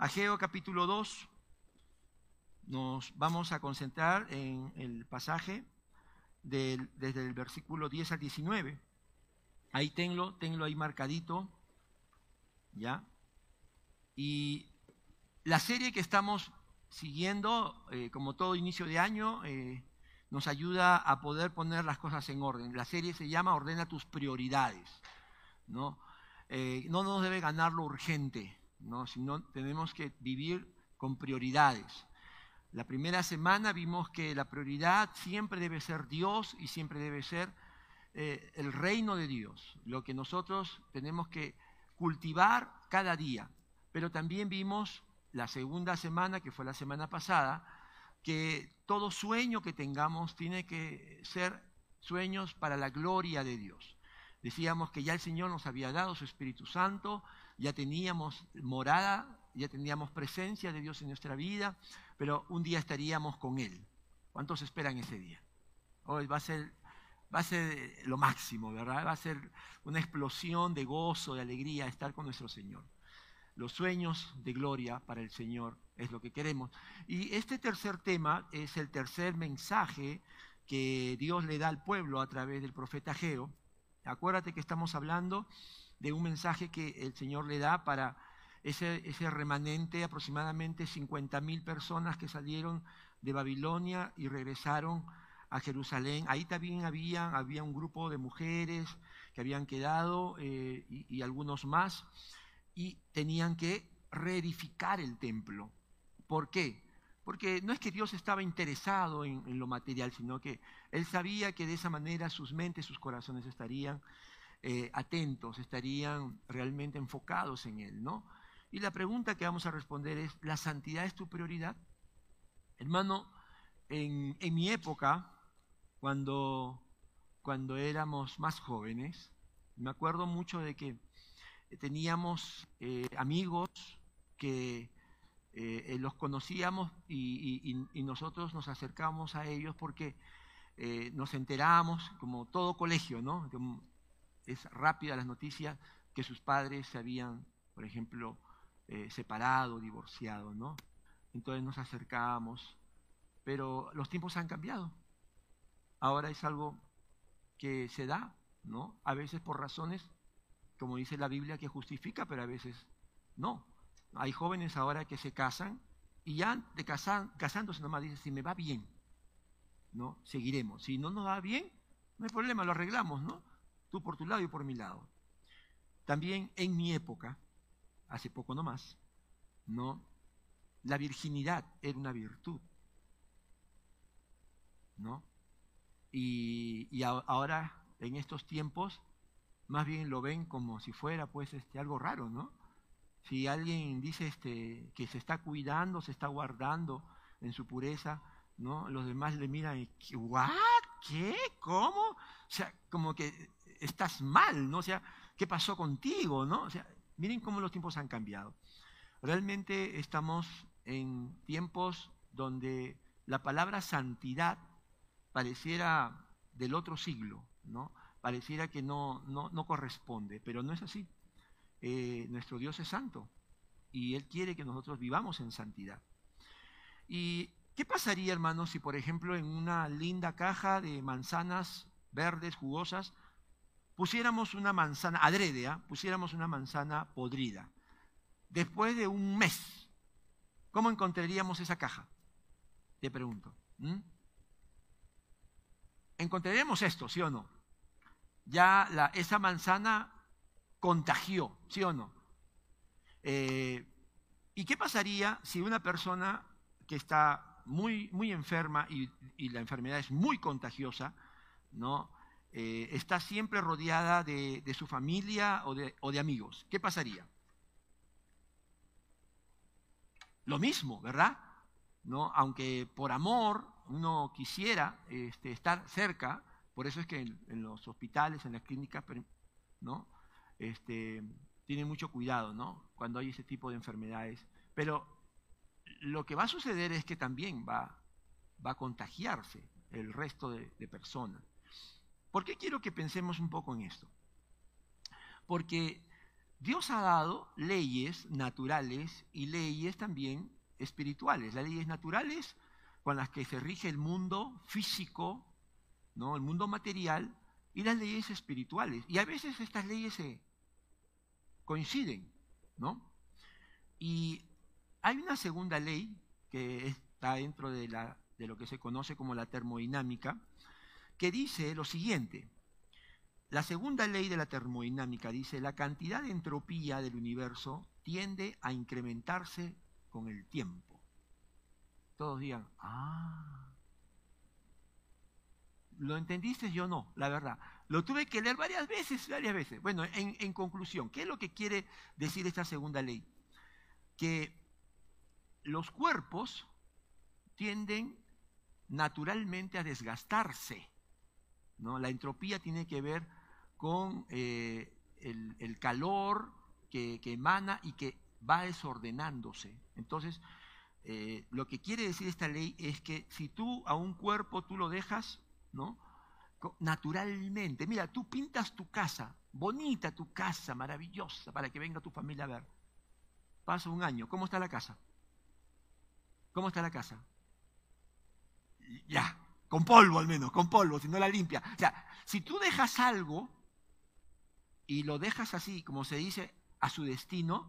Ageo capítulo 2, nos vamos a concentrar en el pasaje desde el versículo 10 al 19. Ahí tenlo, tenlo ahí marcadito, ¿ya? Y la serie que estamos siguiendo, eh, como todo inicio de año, eh, nos ayuda a poder poner las cosas en orden. La serie se llama Ordena tus prioridades, ¿no? Eh, no nos debe ganar lo urgente, ¿no? Sino tenemos que vivir con prioridades. La primera semana vimos que la prioridad siempre debe ser Dios y siempre debe ser eh, el reino de Dios, lo que nosotros tenemos que cultivar cada día. Pero también vimos la segunda semana, que fue la semana pasada, que todo sueño que tengamos tiene que ser sueños para la gloria de Dios. Decíamos que ya el Señor nos había dado su Espíritu Santo, ya teníamos morada, ya teníamos presencia de Dios en nuestra vida, pero un día estaríamos con Él. ¿Cuántos esperan ese día? Hoy va a ser, va a ser lo máximo, ¿verdad? Va a ser una explosión de gozo, de alegría estar con nuestro Señor. Los sueños de gloria para el Señor es lo que queremos. Y este tercer tema es el tercer mensaje que Dios le da al pueblo a través del profeta Geo. Acuérdate que estamos hablando de un mensaje que el Señor le da para ese, ese remanente, aproximadamente 50 mil personas que salieron de Babilonia y regresaron a Jerusalén. Ahí también había, había un grupo de mujeres que habían quedado eh, y, algunos más, y tenían que reedificar el templo. ¿Por qué? Porque no es que Dios estaba interesado en, lo material, sino que Él sabía que de esa manera sus mentes, sus corazones estarían eh, atentos, estarían realmente enfocados en Él, ¿no? Y la pregunta que vamos a responder es, ¿la santidad es tu prioridad? Hermano, en, mi época, cuando, cuando éramos más jóvenes, me acuerdo mucho de que teníamos eh, amigos que eh, los conocíamos y, nosotros nos acercábamos a ellos porque nos enterábamos, como todo colegio, ¿no? Es rápida las noticias que sus padres se habían, por ejemplo, eh, separado, divorciado, ¿no? Entonces nos acercamos, pero los tiempos han cambiado. Ahora es algo que se da, ¿no? A veces por razones, como dice la Biblia, que justifica, pero a veces no. Hay jóvenes ahora que se casan y ya de casan, casándose nomás dicen, si me va bien, ¿no? Seguiremos. Si no nos va bien, no hay problema, lo arreglamos, ¿no? Tú por tu lado y por mi lado. También en mi época, hace poco no más, ¿no? La virginidad era una virtud, ¿no? Y, ahora, en estos tiempos, más bien lo ven como si fuera, pues, este, algo raro, ¿no? Si alguien dice este, que se está cuidando, se está guardando en su pureza, ¿no? Los demás le miran y, ¿what? ¿Qué? ¿Cómo? O sea, como que estás mal, ¿no? O sea, ¿qué pasó contigo, no? O sea, Miren cómo los tiempos han cambiado. Realmente estamos en tiempos donde la palabra santidad pareciera del otro siglo, ¿no? Pareciera que no, no, corresponde, pero no es así. Eh, nuestro Dios es santo y Él quiere que nosotros vivamos en santidad. ¿Y qué pasaría, hermanos, si por ejemplo en una linda caja de manzanas verdes, jugosas, pusiéramos una manzana, adrede, ¿ah? pusiéramos una manzana podrida, después de un mes, ¿cómo encontraríamos esa caja? Te pregunto. Encontraríamos esto, ¿sí o no? Ya la, esa manzana contagió, ¿sí o no? Eh, ¿Y qué pasaría si una persona que está muy, muy enferma y, y la enfermedad es muy contagiosa, ¿no? Eh, está siempre rodeada de, su familia o de, amigos. ¿Qué pasaría? Lo mismo, ¿verdad? ¿No? Aunque por amor uno quisiera este, estar cerca, por eso es que en, los hospitales, en las clínicas, ¿no? Este, tienen mucho cuidado, ¿no? Cuando hay ese tipo de enfermedades. Pero lo que va a suceder es que también va, va a contagiarse el resto de personas. ¿Por qué quiero que pensemos un poco en esto? Porque Dios ha dado leyes naturales y leyes también espirituales. Las leyes naturales con las que se rige el mundo físico, ¿no? el mundo material, y las leyes espirituales. Y a veces estas leyes coinciden, ¿no? Y hay una segunda ley que está dentro de lo que se conoce como la termodinámica, que dice lo siguiente. La segunda ley de la termodinámica dice, la cantidad de entropía del universo tiende a incrementarse con el tiempo. Todos digan, ah, ¿lo entendiste? Yo no, la verdad. Lo tuve que leer varias veces, varias veces. Bueno, en, en conclusión, ¿qué es lo que quiere decir esta segunda ley? Que los cuerpos tienden naturalmente a desgastarse. ¿No? La entropía tiene que ver con eh, el, calor que, emana y que va desordenándose. Entonces, eh, lo que quiere decir esta ley es que si tú a un cuerpo tú lo dejas, ¿no? Naturalmente, mira, tú pintas tu casa, bonita tu casa, maravillosa, para que venga tu familia a ver. Pasa un año, ¿cómo está la casa? ¿Cómo está la casa? Ya, con polvo al menos, con polvo, si no la limpia. O sea, si tú dejas algo y lo dejas así, como se dice, a su destino,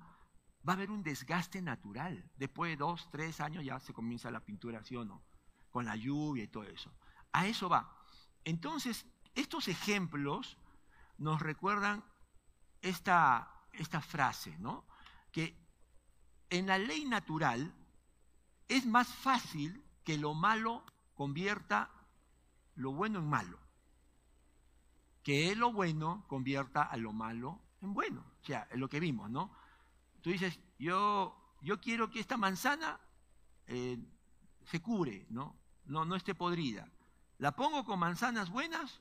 va a haber un desgaste natural. Después de dos, tres años ya se comienza la pintura, ¿sí o no? Con la lluvia y todo eso. A eso va. Entonces, estos ejemplos nos recuerdan esta, esta frase, ¿no? Que en la ley natural es más fácil que lo malo convierta lo bueno en malo que lo bueno convierta a lo malo en bueno. O sea, es lo que vimos, ¿no? Tú dices, yo, yo quiero que esta manzana eh, se cure, ¿no? ¿no? No esté podrida. La pongo con manzanas buenas,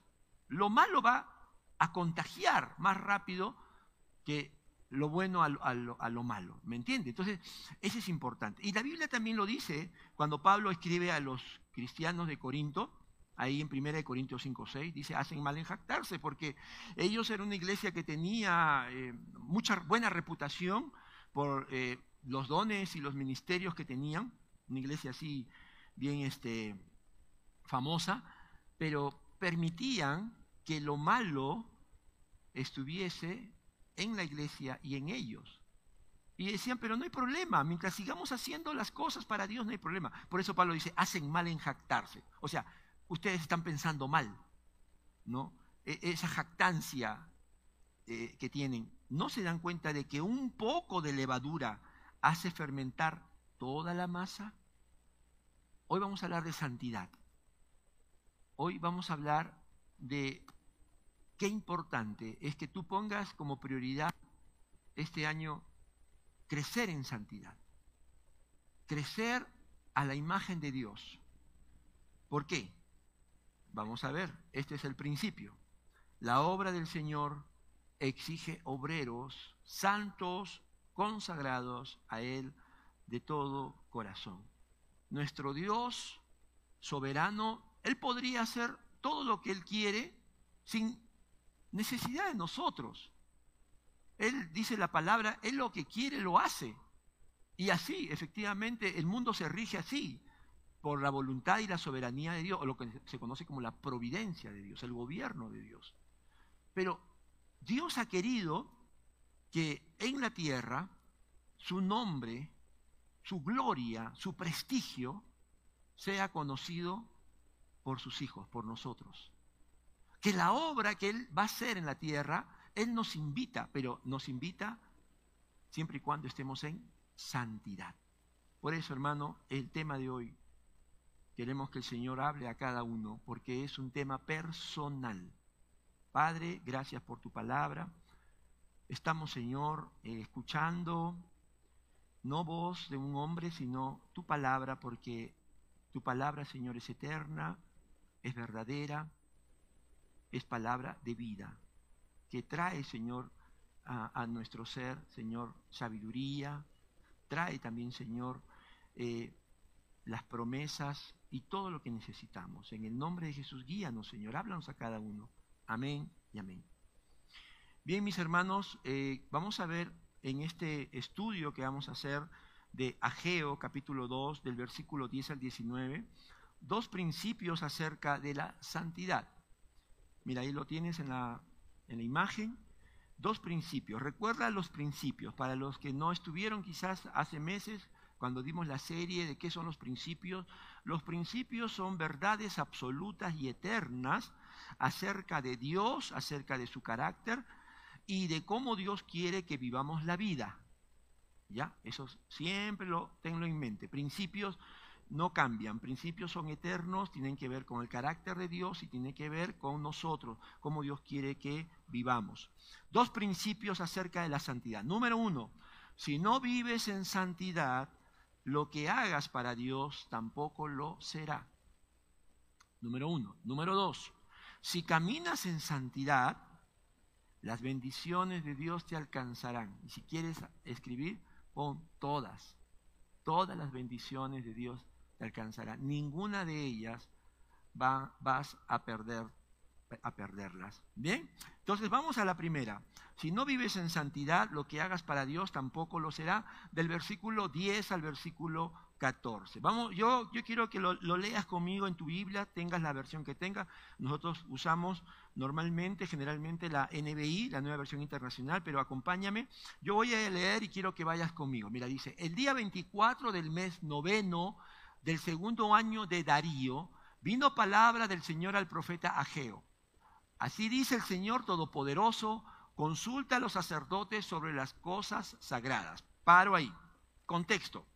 lo malo va a contagiar más rápido que lo bueno a lo, a lo, malo. ¿Me entiende? Entonces, eso es importante. Y la Biblia también lo dice cuando Pablo escribe a los cristianos de Corinto, ahí en 1 Corintios 5, 6, dice, hacen mal en jactarse, porque ellos eran una iglesia que tenía eh, mucha buena reputación por eh, los dones y los ministerios que tenían, una iglesia así bien este, famosa, pero permitían que lo malo estuviese en la iglesia y en ellos. Y decían, pero no hay problema, mientras sigamos haciendo las cosas para Dios no hay problema. Por eso Pablo dice, hacen mal en jactarse. O sea, ustedes están pensando mal, ¿no? E, esa jactancia eh, que tienen, ¿no se dan cuenta de que un poco de levadura hace fermentar toda la masa? Hoy vamos a hablar de santidad. Hoy vamos a hablar de qué importante es que tú pongas como prioridad este año crecer en santidad, crecer a la imagen de Dios. ¿Por qué? Vamos a ver, este es el principio. La obra del Señor exige obreros santos, consagrados a Él de todo corazón. Nuestro Dios soberano, Él podría hacer todo lo que Él quiere sin necesidad de nosotros. Él dice la palabra, Él lo que quiere lo hace. Y así, efectivamente, el mundo se rige así por la voluntad y la soberanía de Dios, o lo que se conoce como la providencia de Dios, el gobierno de Dios. Pero Dios ha querido que en la tierra su nombre, su gloria, su prestigio sea conocido por sus hijos, por nosotros. Que la obra que Él va a hacer en la tierra, Él nos invita, pero nos invita siempre y cuando estemos en santidad. Por eso, hermano, el tema de hoy Queremos que el Señor hable a cada uno porque es un tema personal. Padre, gracias por tu palabra. Estamos, Señor, eh, escuchando no voz de un hombre, sino tu palabra, porque tu palabra, Señor, es eterna, es verdadera, es palabra de vida, que trae, Señor, a, nuestro ser, Señor, sabiduría, trae también, Señor, eh, las promesas y todo lo que necesitamos. En el nombre de Jesús, guíanos, Señor, háblanos a cada uno. Amén y amén. Bien, mis hermanos, eh, vamos a ver en este estudio que vamos a hacer de Ageo, capítulo 2, del versículo 10 al 19, dos principios acerca de la santidad. Mira, ahí lo tienes en la, en la imagen. Dos principios. Recuerda los principios. Para los que no estuvieron quizás hace meses, cuando dimos la serie de qué son los principios, los principios son verdades absolutas y eternas acerca de Dios, acerca de su carácter y de cómo Dios quiere que vivamos la vida. ¿Ya? Eso siempre lo tengo en mente. Principios no cambian, principios son eternos, tienen que ver con el carácter de Dios y tienen que ver con nosotros, cómo Dios quiere que vivamos. Dos principios acerca de la santidad. Número uno, si no vives en santidad, lo que hagas para Dios tampoco lo será. Número uno. Número dos, si caminas en santidad, las bendiciones de Dios te alcanzarán. Y si quieres escribir, pon todas. Todas las bendiciones de Dios te alcanzarán. Ninguna de ellas va, vas a perder a perderlas. Bien, entonces vamos a la primera. Si no vives en santidad, lo que hagas para Dios tampoco lo será. Del versículo 10 al versículo 14. Vamos, yo, yo quiero que lo, leas conmigo en tu Biblia, tengas la versión que tengas. Nosotros usamos normalmente, generalmente la NBI, la nueva versión internacional, pero acompáñame. Yo voy a leer y quiero que vayas conmigo. Mira, dice, el día 24 del mes noveno del segundo año de Darío, vino palabra del Señor al profeta Ageo. Así dice el Señor Todopoderoso, consulta a los sacerdotes sobre las cosas sagradas. Paro ahí. Contexto.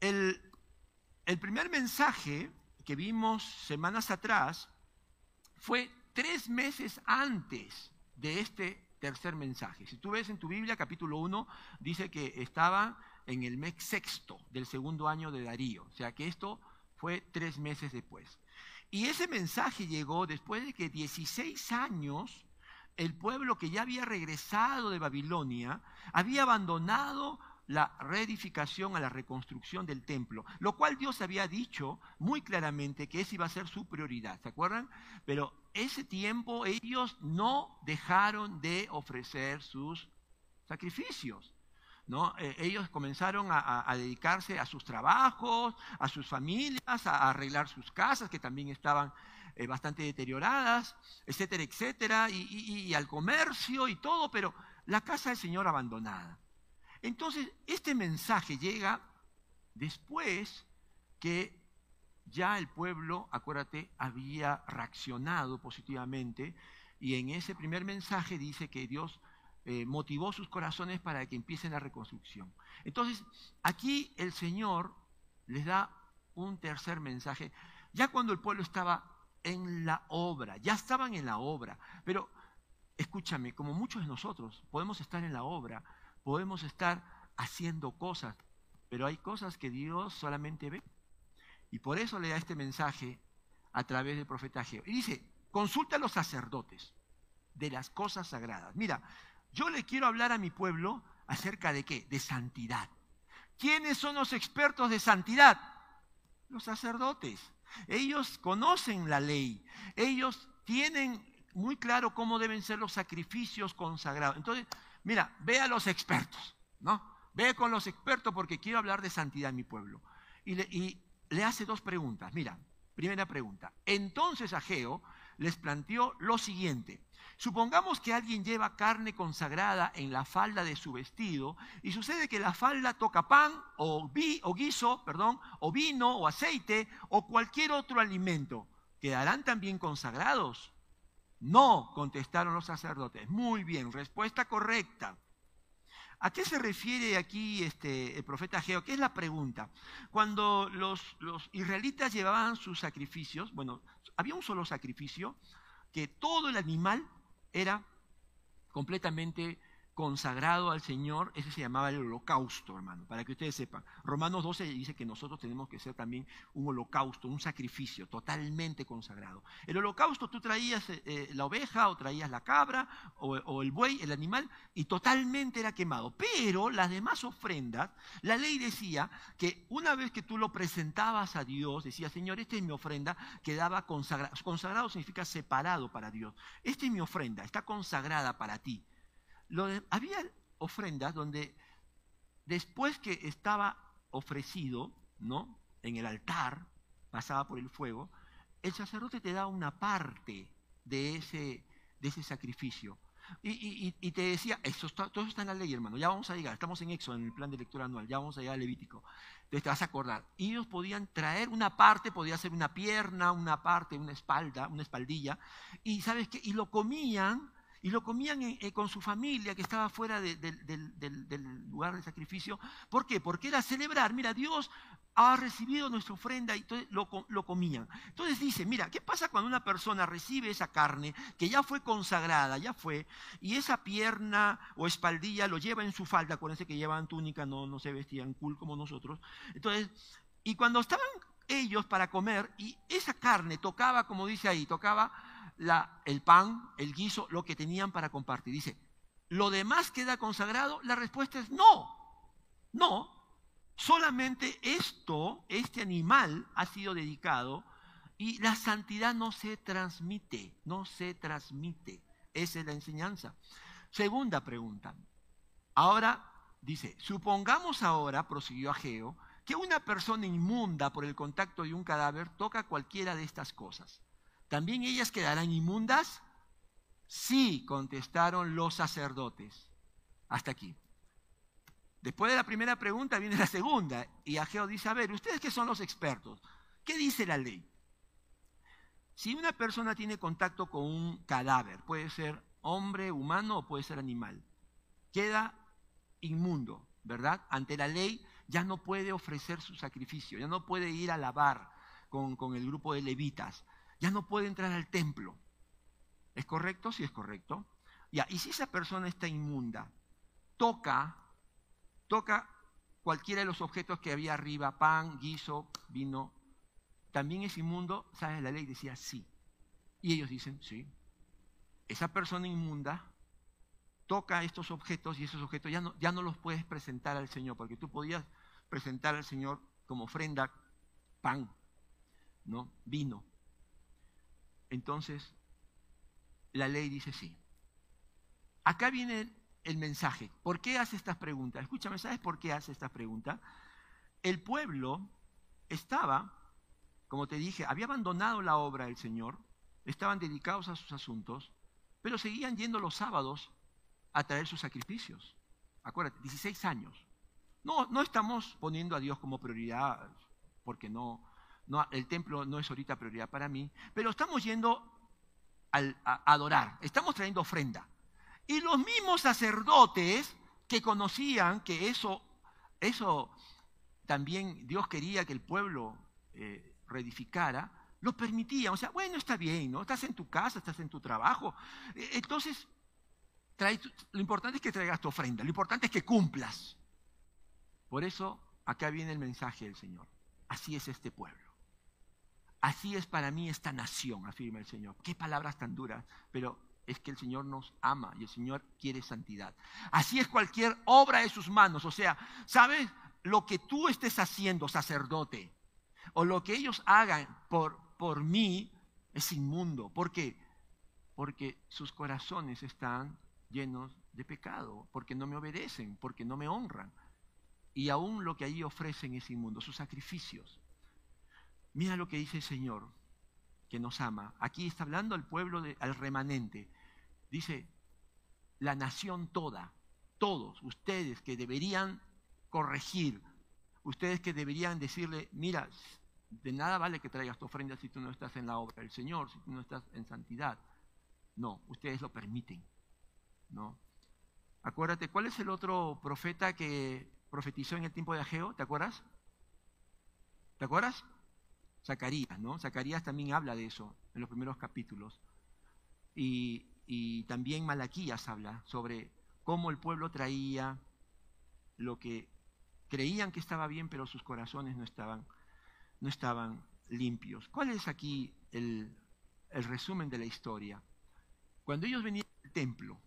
El, primer mensaje que vimos semanas atrás fue tres meses antes de este tercer mensaje. Si tú ves en tu Biblia, capítulo 1, dice que estaba en el mes sexto del segundo año de Darío. O sea que esto fue tres meses después. Y ese mensaje llegó después de que 16 años el pueblo que ya había regresado de Babilonia había abandonado la reedificación, a la reconstrucción del templo, lo cual Dios había dicho muy claramente que esa iba a ser su prioridad, ¿se acuerdan? Pero ese tiempo ellos no dejaron de ofrecer sus sacrificios. ¿No? Eh, ellos comenzaron a, dedicarse a sus trabajos, a sus familias, a, arreglar sus casas, que también estaban eh, bastante deterioradas, etcétera, etcétera, y al comercio y todo, pero la casa del Señor abandonada. Entonces, este mensaje llega después que ya el pueblo, acuérdate, había reaccionado positivamente y en ese primer mensaje dice que Dios eh, motivó sus corazones para que empiecen la reconstrucción. Entonces, aquí el Señor les da un tercer mensaje, ya cuando el pueblo estaba en la obra, ya estaban en la obra, pero escúchame, como muchos de nosotros podemos estar en la obra, podemos estar haciendo cosas, pero hay cosas que Dios solamente ve. Y por eso le da este mensaje a través del profeta Geo. Y dice, consulta a los sacerdotes de las cosas sagradas. Mira, yo le quiero hablar a mi pueblo acerca de qué? De santidad. ¿Quiénes son los expertos de santidad? Los sacerdotes. Ellos conocen la ley. Ellos tienen muy claro cómo deben ser los sacrificios consagrados. Entonces, Mira, ve a los expertos, ¿no? Ve con los expertos porque quiero hablar de santidad en mi pueblo. Y le, hace dos preguntas. Mira, primera pregunta. Entonces Ageo les planteó lo siguiente. Supongamos que alguien lleva carne consagrada en la falda de su vestido y sucede que la falda toca pan o, vi, o guiso, perdón, o vino o aceite o cualquier otro alimento. ¿Quedarán también consagrados? No, contestaron los sacerdotes. Muy bien, respuesta correcta. ¿A qué se refiere aquí este, el profeta Geo? ¿Qué es la pregunta? Cuando los, los israelitas llevaban sus sacrificios, bueno, había un solo sacrificio, que todo el animal era completamente consagrado al Señor, ese se llamaba el holocausto, hermano, para que ustedes sepan. Romanos 12 dice que nosotros tenemos que ser también un holocausto, un sacrificio totalmente consagrado. El holocausto tú traías eh, eh, la oveja o traías la cabra o, o el buey, el animal, y totalmente era quemado. Pero las demás ofrendas, la ley decía que una vez que tú lo presentabas a Dios, decía, Señor, esta es mi ofrenda, quedaba consagrado. Consagrado significa separado para Dios. Esta es mi ofrenda, está consagrada para ti había ofrendas donde después que estaba ofrecido, ¿no? En el altar, pasaba por el fuego, el sacerdote te da una parte de ese, de ese sacrificio. Y, te decía, eso todo eso está en la ley, hermano, ya vamos a llegar, estamos en Éxodo, en el plan de lectura anual, ya vamos a llegar al Levítico. Entonces te vas a acordar. Y ellos podían traer una parte, podía ser una pierna, una parte, una espalda, una espaldilla, y ¿sabes qué? Y lo comían y lo comían eh, con su familia que estaba fuera del lugar de sacrificio. ¿Por qué? Porque era celebrar, mira, Dios ha recibido nuestra ofrenda y lo, lo, comían. Entonces dice, mira, ¿qué pasa cuando una persona recibe esa carne que ya fue consagrada, ya fue, y esa pierna o espaldilla lo lleva en su falda? Acuérdense que llevaban túnica, no, no se vestían cool como nosotros. Entonces, y cuando estaban ellos para comer, y esa carne tocaba, como dice ahí, tocaba el pan, el guiso, lo que tenían para compartir. Dice, ¿lo demás queda consagrado? La respuesta es no, no. Solamente esto, este animal ha sido dedicado y la santidad no se transmite, no se transmite. Esa es la enseñanza. Segunda pregunta. Ahora dice, supongamos ahora, prosiguió Ageo, que una persona inmunda por el contacto de un cadáver toca cualquiera de estas cosas. ¿También ellas quedarán inmundas? Sí, contestaron los sacerdotes. Hasta aquí. Después de la primera pregunta viene la segunda. Y Ageo dice, a ver, ustedes que son los expertos, ¿qué dice la ley? Si una persona tiene contacto con un cadáver, puede ser hombre, humano o puede ser animal, queda inmundo, ¿verdad? Ante la ley ya no puede ofrecer su sacrificio, ya no puede ir a lavar con, con el grupo de levitas, ya no puede entrar al templo. ¿Es correcto? Sí es correcto. Y si esa persona está inmunda, toca, toca cualquiera de los objetos que había arriba, pan, guiso, vino, también es inmundo, ¿sabes? La ley decía sí. Y ellos dicen, sí. Esa persona inmunda toca estos objetos y esos objetos ya no, ya no los puedes presentar al Señor, porque tú podías presentar al Señor como ofrenda pan, ¿no? Vino. Entonces, la ley dice sí. Acá viene el mensaje. ¿Por qué hace estas preguntas? Escúchame, ¿sabes por qué hace estas preguntas? El pueblo estaba, como te dije, había abandonado la obra del Señor, estaban dedicados a sus asuntos, pero seguían yendo los sábados a traer sus sacrificios. Acuérdate, 16 años. No, no estamos poniendo a Dios como prioridad, porque no, el templo no es ahorita prioridad para mí, pero estamos yendo a, adorar, estamos trayendo ofrenda. Y los mismos sacerdotes que conocían que eso, eso también Dios quería que el pueblo eh, reedificara, lo permitían. O sea, bueno, está bien, ¿no? Estás en tu casa, estás en tu trabajo. E, entonces, lo importante es que traigas tu ofrenda, lo importante es que cumplas. Por eso, acá viene el mensaje del Señor. Así es este pueblo. Así es para mí esta nación, afirma el Señor. Qué palabras tan duras, pero es que el Señor nos ama y el Señor quiere santidad. Así es cualquier obra de sus manos. O sea, ¿sabes? Lo que tú estés haciendo, sacerdote, o lo que ellos hagan por, por mí, es inmundo. ¿Por qué? Porque sus corazones están llenos de pecado, porque no me obedecen, porque no me honran. Y aún lo que allí ofrecen es inmundo, sus sacrificios. Mira lo que dice el Señor, que nos ama. Aquí está hablando al pueblo, al remanente. Dice, la nación toda, todos, ustedes que deberían corregir, ustedes que deberían decirle, mira, de nada vale que traigas tu ofrenda si tú no estás en la obra del Señor, si tú no estás en santidad. No, ustedes lo permiten. ¿no? Acuérdate, ¿cuál es el otro profeta que profetizó en el tiempo de Ageo? ¿Te acuerdas? ¿Te acuerdas? Zacarías, ¿no? Zacarías también habla de eso en los primeros capítulos. Y, también Malaquías habla sobre cómo el pueblo traía lo que creían que estaba bien, pero sus corazones no estaban, no estaban limpios. ¿Cuál es aquí el, el resumen de la historia? Cuando ellos venían al templo,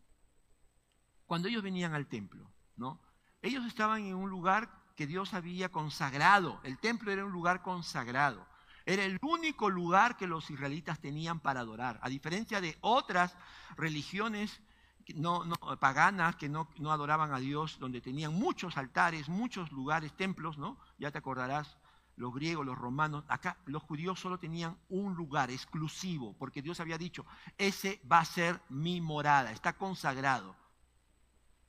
cuando ellos venían al templo, ¿no? Ellos estaban en un lugar que Dios había consagrado. El templo era un lugar consagrado. Era el único lugar que los israelitas tenían para adorar. A diferencia de otras religiones no, paganas que no, no, adoraban a Dios, donde tenían muchos altares, muchos lugares, templos, ¿no? Ya te acordarás, los griegos, los romanos, acá los judíos solo tenían un lugar exclusivo, porque Dios había dicho, ese va a ser mi morada, está consagrado.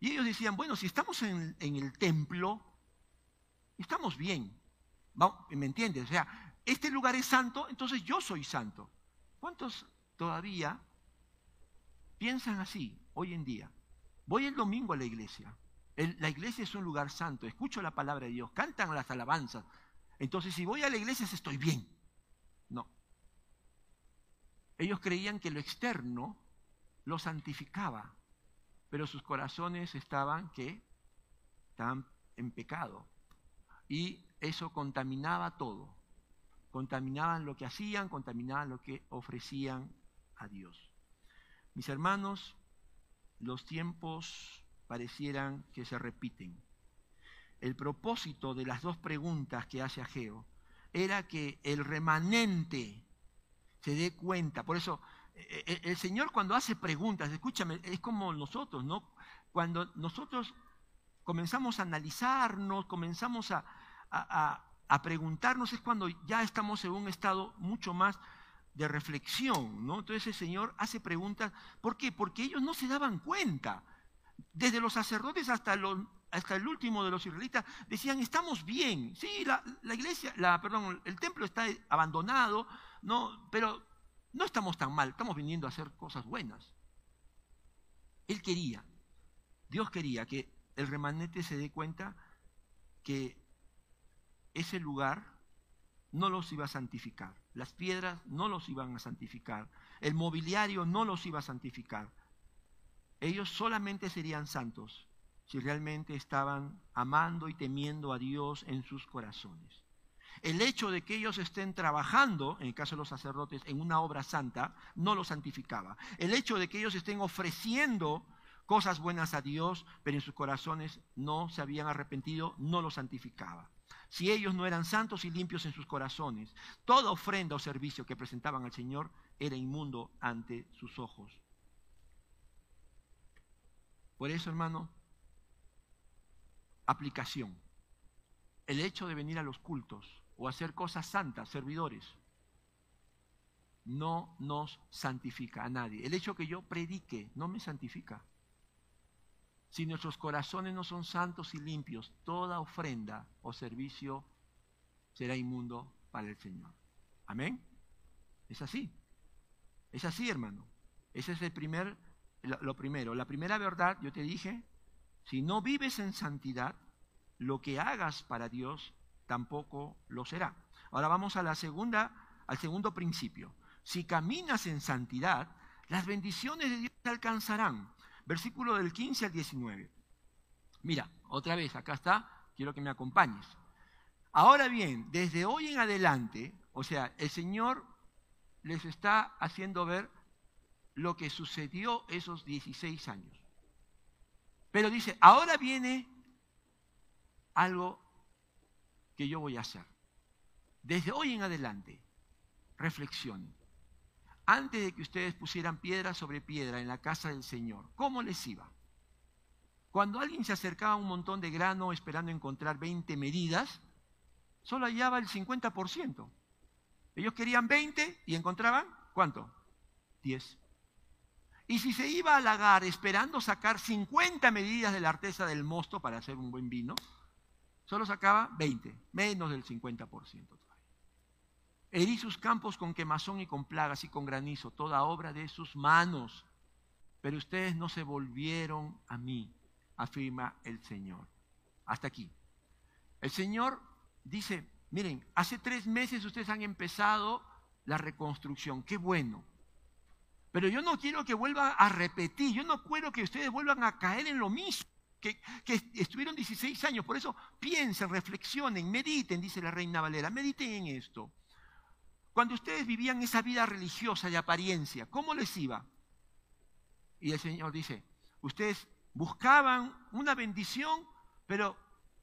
Y ellos decían, bueno, si estamos en, en el templo, estamos bien. ¿Me entiendes? O sea, este lugar es santo, entonces yo soy santo. ¿Cuántos todavía piensan así hoy en día? Voy el domingo a la iglesia. la iglesia es un lugar santo, escucho la palabra de Dios, cantan las alabanzas. Entonces, si voy a la iglesia, estoy bien. No. Ellos creían que lo externo lo santificaba, pero sus corazones estaban que estaban en pecado y eso contaminaba todo contaminaban lo que hacían, contaminaban lo que ofrecían a Dios. Mis hermanos, los tiempos parecieran que se repiten. El propósito de las dos preguntas que hace Ageo era que el remanente se dé cuenta. Por eso, e, e, el Señor cuando hace preguntas, escúchame, es como nosotros, ¿no? Cuando nosotros comenzamos a analizarnos, comenzamos a, a preguntarnos es cuando ya estamos en un estado mucho más de reflexión, ¿no? Entonces el Señor hace preguntas, ¿por qué? Porque ellos no se daban cuenta. Desde los sacerdotes hasta, el último de los israelitas decían, estamos bien, sí, la, la, iglesia, la, perdón, el templo está abandonado, no, pero no estamos tan mal, estamos viniendo a hacer cosas buenas. Él quería, Dios quería que el remanente se dé cuenta que ese lugar no los iba a santificar. Las piedras no los iban a santificar. El mobiliario no los iba a santificar. Ellos solamente serían santos si realmente estaban amando y temiendo a Dios en sus corazones. El hecho de que ellos estén trabajando, en el caso de los sacerdotes, en una obra santa, no los santificaba. El hecho de que ellos estén ofreciendo cosas buenas a Dios, pero en sus corazones no se habían arrepentido, no los santificaba si ellos no eran santos y limpios en sus corazones. Toda ofrenda o servicio que presentaban al Señor era inmundo ante sus ojos. Por eso, hermano, aplicación. El hecho de venir a los cultos o hacer cosas santas, servidores, no nos santifica a nadie. El hecho que yo predique no me santifica. Si nuestros corazones no son santos y limpios, toda ofrenda o servicio será inmundo para el Señor. Amén. Es así. Es así, hermano. Ese es el primer, lo primero. La primera verdad, yo te dije, si no vives en santidad, lo que hagas para Dios tampoco lo será. Ahora vamos a la segunda, al segundo principio. Si caminas en santidad, las bendiciones de Dios te alcanzarán versículo del 15 al 19. Mira, otra vez, acá está, quiero que me acompañes. Ahora bien, desde hoy en adelante, o sea, el Señor les está haciendo ver lo que sucedió esos 16 años. Pero dice, ahora viene algo que yo voy a hacer. Desde hoy en adelante, reflexionen antes de que ustedes pusieran piedra sobre piedra en la casa del Señor, ¿cómo les iba? Cuando alguien se acercaba a un montón de grano esperando encontrar 20 medidas, solo hallaba el 50%. Ellos querían 20 y encontraban, ¿cuánto? 10. Y si se iba a lagar esperando sacar 50 medidas de la arteza del mosto para hacer un buen vino, solo sacaba 20, menos del 50%. Herí sus campos con quemazón y con plagas y con granizo, toda obra de sus manos. Pero ustedes no se volvieron a mí, afirma el Señor. Hasta aquí. El Señor dice, miren, hace tres meses ustedes han empezado la reconstrucción, qué bueno. Pero yo no quiero que vuelvan a repetir, yo no quiero que ustedes vuelvan a caer en lo mismo, que, que estuvieron 16 años. Por eso piensen, reflexionen, mediten, dice la reina Valera, mediten en esto. Cuando ustedes vivían esa vida religiosa de apariencia, ¿cómo les iba? Y el Señor dice, ustedes buscaban una bendición, pero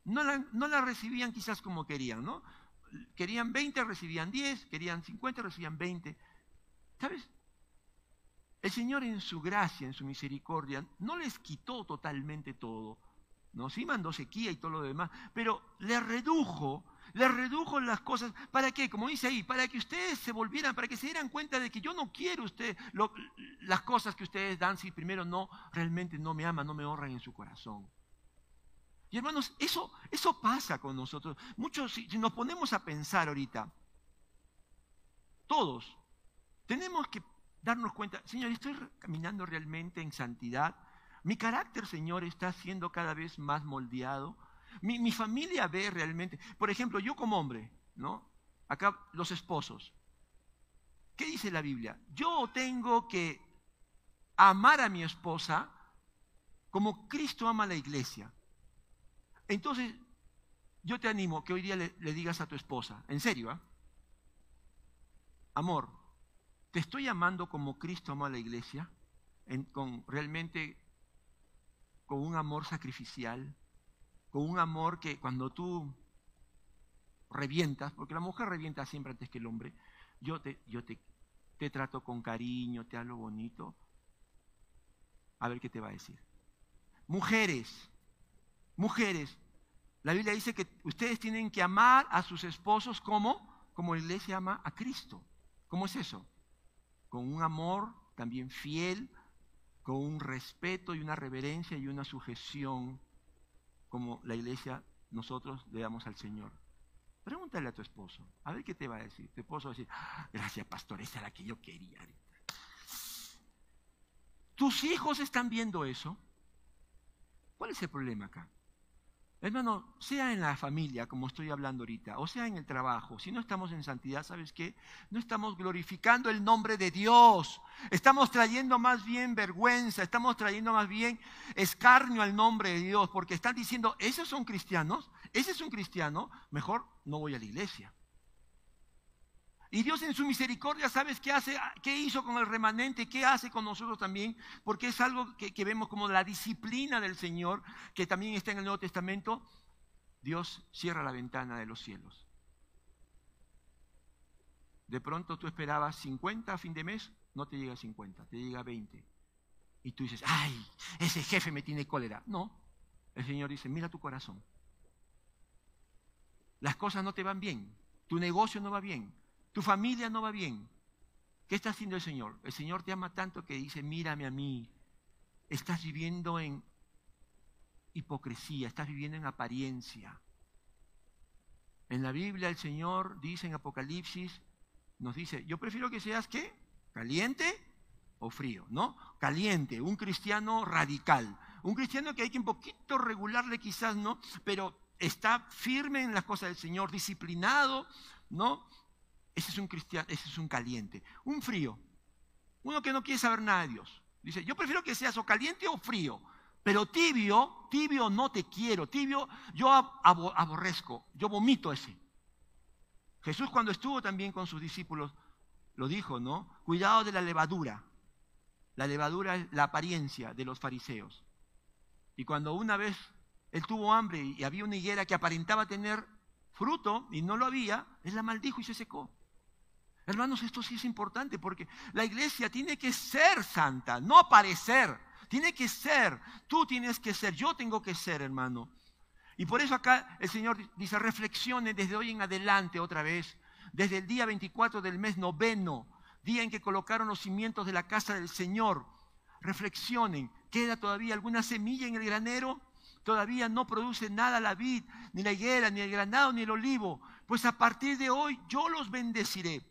no la, recibían quizás como querían, ¿no? Querían 20, recibían 10, querían 50, recibían 20. ¿Sabes? El Señor en su gracia, en su misericordia, no les quitó totalmente todo. No, sí mandó sequía y todo lo demás, pero le redujo, le redujo las cosas. ¿Para qué? Como dice ahí, para que ustedes se volvieran, para que se dieran cuenta de que yo no quiero usted las cosas que ustedes dan si primero no, realmente no me aman, no me honran en su corazón. Y hermanos, eso, eso pasa con nosotros. Muchos, si nos ponemos a pensar ahorita, todos tenemos que darnos cuenta, Señor, ¿estoy caminando realmente en santidad? Mi carácter, Señor, está siendo cada vez más moldeado. Mi, mi, familia ve realmente, por ejemplo, yo como hombre, ¿no? Acá los esposos. ¿Qué dice la Biblia? Yo tengo que amar a mi esposa como Cristo ama a la iglesia. Entonces, yo te animo que hoy día le, digas a tu esposa, en serio, ¿ah? amor, ¿Te estoy amando como Cristo amó a la iglesia? con realmente con un amor sacrificial, con un amor que cuando tú revientas, porque la mujer revienta siempre antes que el hombre, yo te, yo te, te trato con cariño, te hablo bonito, a ver qué te va a decir. Mujeres, mujeres, la Biblia dice que ustedes tienen que amar a sus esposos como, como la iglesia ama a Cristo. ¿Cómo es eso? con un amor también fiel, con un respeto y una reverencia y una sujeción como la iglesia nosotros le damos al Señor. Pregúntale a tu esposo, a ver qué te va a decir. Tu esposo va a decir, ah, gracias pastor, esa es la que yo quería. ¿Tus hijos están viendo eso? ¿Cuál es el problema acá? Hermano, sea en la familia, como estoy hablando ahorita, o sea en el trabajo, si no estamos en santidad, ¿sabes qué? No estamos glorificando el nombre de Dios. Estamos trayendo más bien vergüenza, estamos trayendo más bien escarnio al nombre de Dios, porque están diciendo, esos son cristianos, ese es un cristiano, mejor no voy a la iglesia. Y Dios en su misericordia, ¿sabes qué hace? ¿Qué hizo con el remanente? ¿Qué hace con nosotros también? Porque es algo que, que, vemos como la disciplina del Señor, que también está en el Nuevo Testamento. Dios cierra la ventana de los cielos. De pronto tú esperabas 50 a fin de mes, no te llega 50, te llega 20. Y tú dices, ay, ese jefe me tiene cólera. No, el Señor dice, mira tu corazón. Las cosas no te van bien, tu negocio no va bien, tu familia no va bien. ¿Qué está haciendo el Señor? El Señor te ama tanto que dice, mírame a mí. Estás viviendo en hipocresía, estás viviendo en apariencia. En la Biblia el Señor dice en Apocalipsis, nos dice, yo prefiero que seas qué? Caliente o frío, ¿no? Caliente, un cristiano radical, un cristiano que hay que un poquito regularle quizás, ¿no? Pero está firme en las cosas del Señor, disciplinado, ¿no? Ese es un cristiano, ese es un caliente. Un frío, uno que no quiere saber nada de Dios. Dice, yo prefiero que seas o caliente o frío, pero tibio, tibio no te quiero, tibio yo aborrezco, yo vomito ese. Jesús cuando estuvo también con sus discípulos, lo dijo, ¿no? Cuidado de la levadura. La levadura es la apariencia de los fariseos. Y cuando una vez él tuvo hambre y había una higuera que aparentaba tener fruto y no lo había, él la maldijo y se secó. Hermanos, esto sí es importante porque la iglesia tiene que ser santa, no parecer, tiene que ser, tú tienes que ser, yo tengo que ser, hermano. Y por eso acá el Señor dice, reflexione desde hoy en adelante otra vez, desde el día 24 del mes noveno, día en que colocaron los cimientos de la casa del Señor. Reflexionen, ¿queda todavía alguna semilla en el granero? Todavía no produce nada la vid, ni la higuera, ni el granado, ni el olivo. Pues a partir de hoy yo los bendeciré.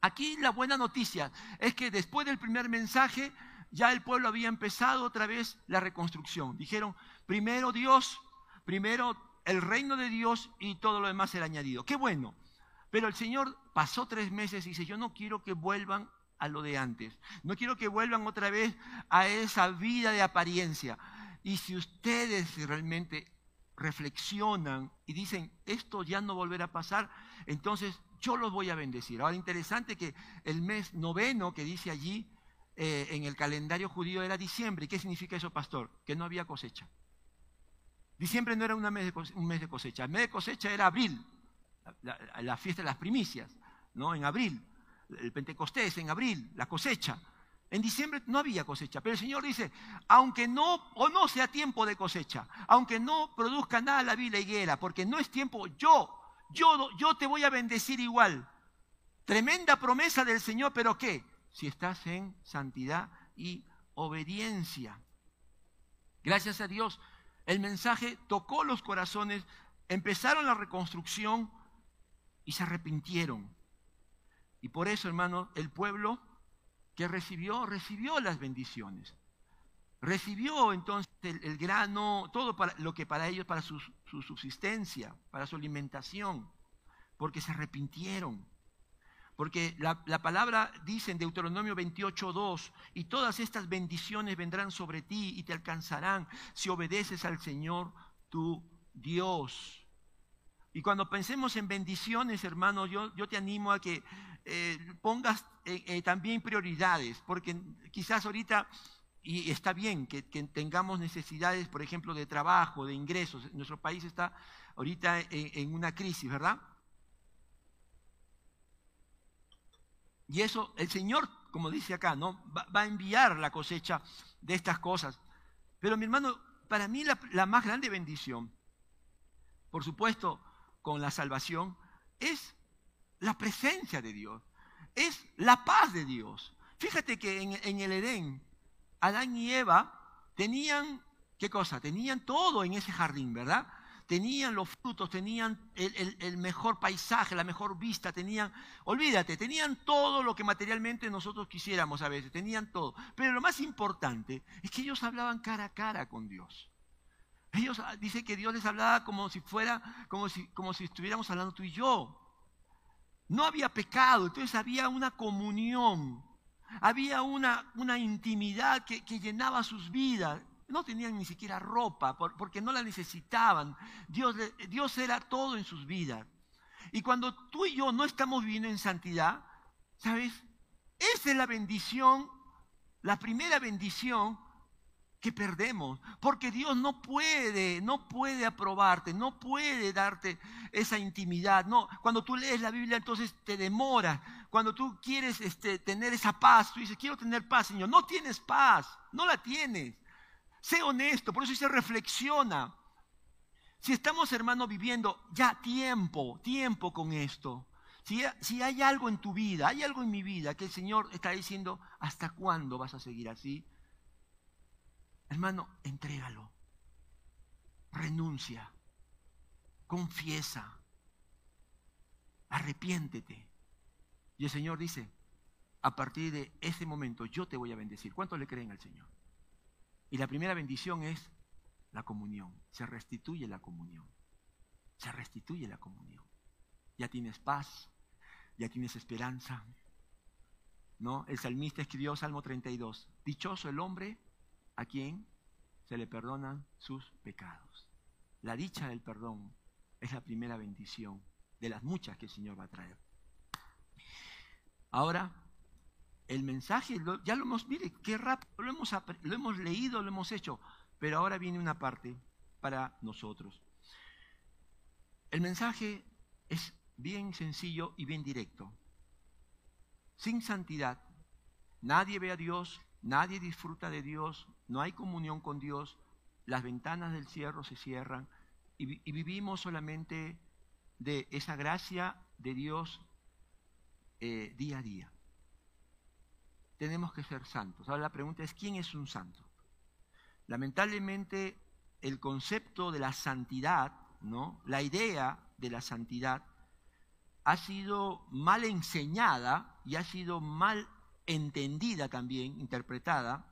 Aquí la buena noticia es que después del primer mensaje ya el pueblo había empezado otra vez la reconstrucción. Dijeron, primero Dios, primero el reino de Dios y todo lo demás será añadido. Qué bueno. Pero el Señor pasó tres meses y dice, yo no quiero que vuelvan a lo de antes. No quiero que vuelvan otra vez a esa vida de apariencia. Y si ustedes realmente reflexionan y dicen, esto ya no volverá a pasar, entonces yo los voy a bendecir. Ahora, interesante que el mes noveno que dice allí eh, en el calendario judío era diciembre. ¿Y qué significa eso, pastor? Que no había cosecha. Diciembre no era un mes de cosecha. El mes de cosecha era abril, la, fiesta de las primicias, ¿no? En abril. El Pentecostés en abril, la cosecha. En diciembre no había cosecha, pero el Señor dice, aunque no o no sea tiempo de cosecha, aunque no produzca nada la vida higuera, porque no es tiempo, yo, yo, te voy a bendecir igual. Tremenda promesa del Señor, pero ¿qué? Si estás en santidad y obediencia. Gracias a Dios, el mensaje tocó los corazones, empezaron la reconstrucción y se arrepintieron. Y por eso, hermano, el pueblo que recibió, recibió las bendiciones. Recibió entonces el, grano, todo para, lo que para ellos, para su, subsistencia, para su alimentación, porque se arrepintieron. Porque la, la, palabra dice en Deuteronomio 28.2, y todas estas bendiciones vendrán sobre ti y te alcanzarán si obedeces al Señor tu Dios. Y cuando pensemos en bendiciones, hermanos, yo, yo te animo a que eh, pongas eh, eh, también prioridades, porque quizás ahorita, y está bien que, tengamos necesidades, por ejemplo, de trabajo, de ingresos, nuestro país está ahorita en, una crisis, ¿verdad? Y eso, el Señor, como dice acá, ¿no? Va, a enviar la cosecha de estas cosas. Pero mi hermano, para mí la más grande bendición, por supuesto, con la salvación, es la presencia de Dios, es la paz de Dios. Fíjate que en, el Edén, Adán y Eva tenían, ¿qué cosa? Tenían todo en ese jardín, ¿verdad? Tenían los frutos, tenían el, mejor paisaje, la mejor vista, tenían, olvídate, tenían todo lo que materialmente nosotros quisiéramos a veces, tenían todo. Pero lo más importante es que ellos hablaban cara a cara con Dios. Ellos ah, dicen que Dios les hablaba como si fuera, como si, como si estuviéramos hablando tú y yo. No había pecado, entonces había una comunión, había una, una intimidad que, llenaba sus vidas. No tenían ni siquiera ropa porque no la necesitaban. Dios, Dios era todo en sus vidas. Y cuando tú y yo no estamos viviendo en santidad, ¿sabes? Esa es la bendición, la primera bendición que perdemos, porque Dios no puede, no puede aprobarte, no puede darte esa intimidad. No, cuando tú lees la Biblia entonces te demora. Cuando tú quieres este, tener esa paz, tú dices, quiero tener paz, Señor. No tienes paz, no la tienes. Sé honesto, por eso dice reflexiona. Si estamos, hermanos, viviendo ya tiempo, tiempo con esto, si, si, hay algo en tu vida, hay algo en mi vida que el Señor está diciendo, ¿hasta cuándo vas a seguir así? Hermano, entrégalo. Renuncia. Confiesa. Arrepiéntete. Y el Señor dice, a partir de ese momento yo te voy a bendecir. ¿Cuántos le creen al Señor? Y la primera bendición es la comunión. Se restituye la comunión. Se restituye la comunión. Ya tienes paz, ya tienes esperanza. ¿No? El salmista escribió Salmo 32, dichoso el hombre a quien se le perdonan sus pecados. La dicha del perdón es la primera bendición de las muchas que el Señor va a traer. Ahora, el mensaje, ya lo hemos, mire, qué rápido, lo hemos, lo hemos leído, lo hemos hecho, pero ahora viene una parte para nosotros. El mensaje es bien sencillo y bien directo. Sin santidad, nadie ve a Dios, nadie disfruta de Dios, no hay comunión con Dios, las ventanas del cielo se cierran y, vivimos solamente de esa gracia de Dios eh, día a día. Tenemos que ser santos. Ahora la pregunta es, ¿quién es un santo? Lamentablemente el concepto de la santidad, ¿no? la idea de la santidad, ha sido mal enseñada y ha sido mal entendida también, interpretada,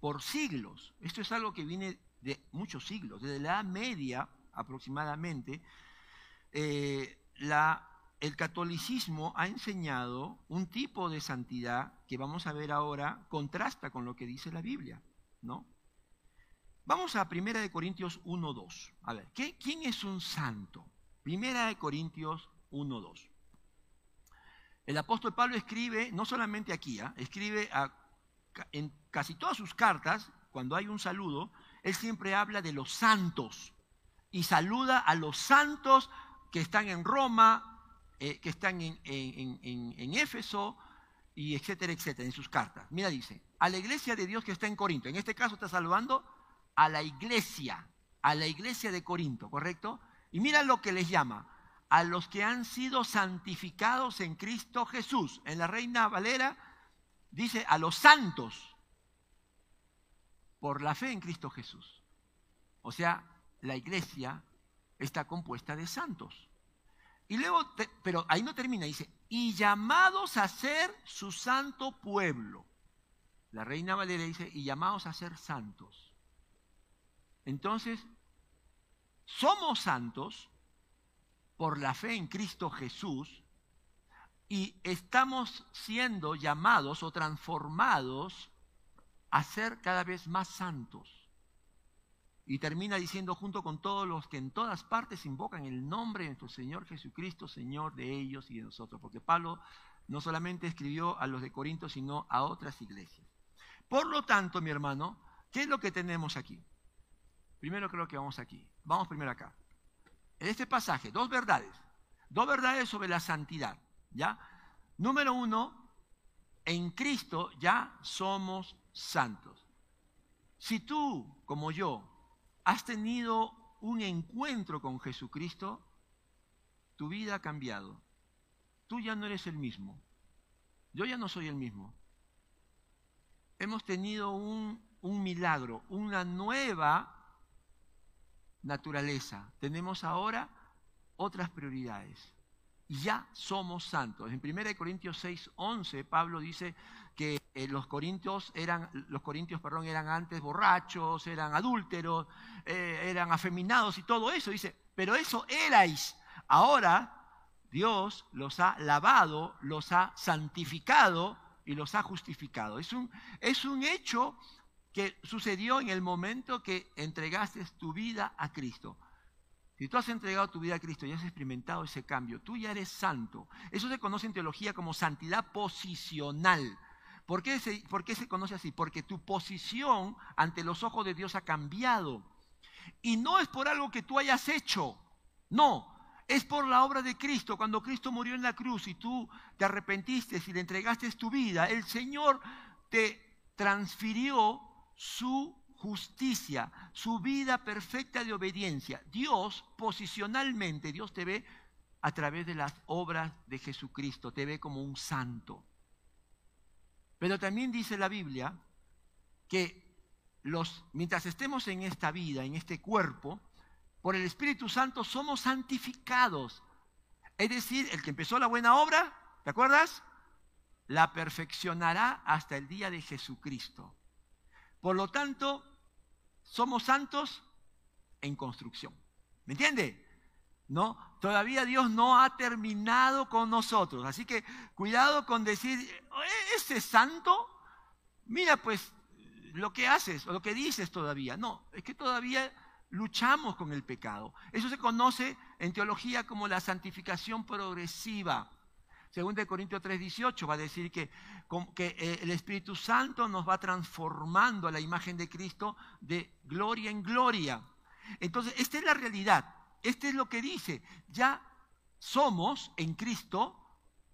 por siglos. Esto es algo que viene de muchos siglos, desde la Edad Media aproximadamente. Eh, la el catolicismo ha enseñado un tipo de santidad que vamos a ver ahora contrasta con lo que dice la Biblia, ¿no? Vamos a 1 Corintios 1.2. A ver, ¿quién es un santo? 1 Corintios 1.2. El apóstol Pablo escribe, no solamente aquí, ¿ah? escribe en casi todas sus cartas, cuando hay un saludo, él siempre habla de los santos y saluda a los santos que están en Roma, eh, que están en, en, Éfeso, y etcétera, etcétera, en sus cartas. Mira, dice, a la iglesia de Dios que está en Corinto. En este caso está saludando a la iglesia, a la iglesia de Corinto, ¿correcto? Y mira lo que les llama, a los que han sido santificados en Cristo Jesús. En la Reina Valera dice a los santos por la fe en Cristo Jesús. O sea, la iglesia está compuesta de santos. Y luego, pero ahí no termina, dice, y llamados a ser su santo pueblo. La reina Valera dice, y llamados a ser santos. Entonces, somos santos por la fe en Cristo Jesús y estamos siendo llamados o transformados a ser cada vez más santos. Y termina diciendo junto con todos los que en todas partes invocan el nombre de nuestro Señor Jesucristo, Señor de ellos y de nosotros. Porque Pablo no solamente escribió a los de Corinto, sino a otras iglesias. Por lo tanto, mi hermano, ¿qué es lo que tenemos aquí? Primero creo que vamos aquí. Vamos primero acá. En este pasaje, dos verdades. Dos verdades sobre la santidad. ¿Ya? Número uno, en Cristo ya somos santos. Si tú, como yo, has tenido un encuentro con Jesucristo, tu vida ha cambiado. Tú ya no eres el mismo. Yo ya no soy el mismo. Hemos tenido un, milagro, una nueva naturaleza. Tenemos ahora otras prioridades. Ya somos santos. En 1 Corintios 6, 11, Pablo dice que eh, los corintios eran, los corintios, perdón, eran antes borrachos, eran adúlteros, eh, eran afeminados y todo eso. Dice, pero eso erais. Ahora Dios los ha lavado, los ha santificado y los ha justificado. Es un, es un hecho que sucedió en el momento que entregaste tu vida a Cristo. Si tú has entregado tu vida a Cristo y has experimentado ese cambio, tú ya eres santo. Eso se conoce en teología como santidad posicional. ¿Por qué, se, se conoce así? Porque tu posición ante los ojos de Dios ha cambiado. Y no es por algo que tú hayas hecho, no, es por la obra de Cristo. Cuando Cristo murió en la cruz y tú te arrepentiste y le entregaste tu vida, el Señor te transfirió su justicia, su vida perfecta de obediencia. Dios, posicionalmente, Dios te ve a través de las obras de Jesucristo, te ve como un santo. Pero también dice la Biblia que los, mientras estemos en esta vida, en este cuerpo, por el Espíritu Santo somos santificados. Es decir, el que empezó la buena obra, ¿te acuerdas? La perfeccionará hasta el día de Jesucristo. Por lo tanto, somos santos en construcción. ¿Me entiende? ¿No? Todavía Dios no ha terminado con nosotros. Así que cuidado con decir, ese santo, mira pues lo que haces o lo que dices todavía. No, es que todavía luchamos con el pecado. Eso se conoce en teología como la santificación progresiva. Según de Corintios 3:18 va a decir que, que eh, el Espíritu Santo nos va transformando a la imagen de Cristo de gloria en gloria. Entonces, esta es la realidad. Este es lo que dice. Ya somos en Cristo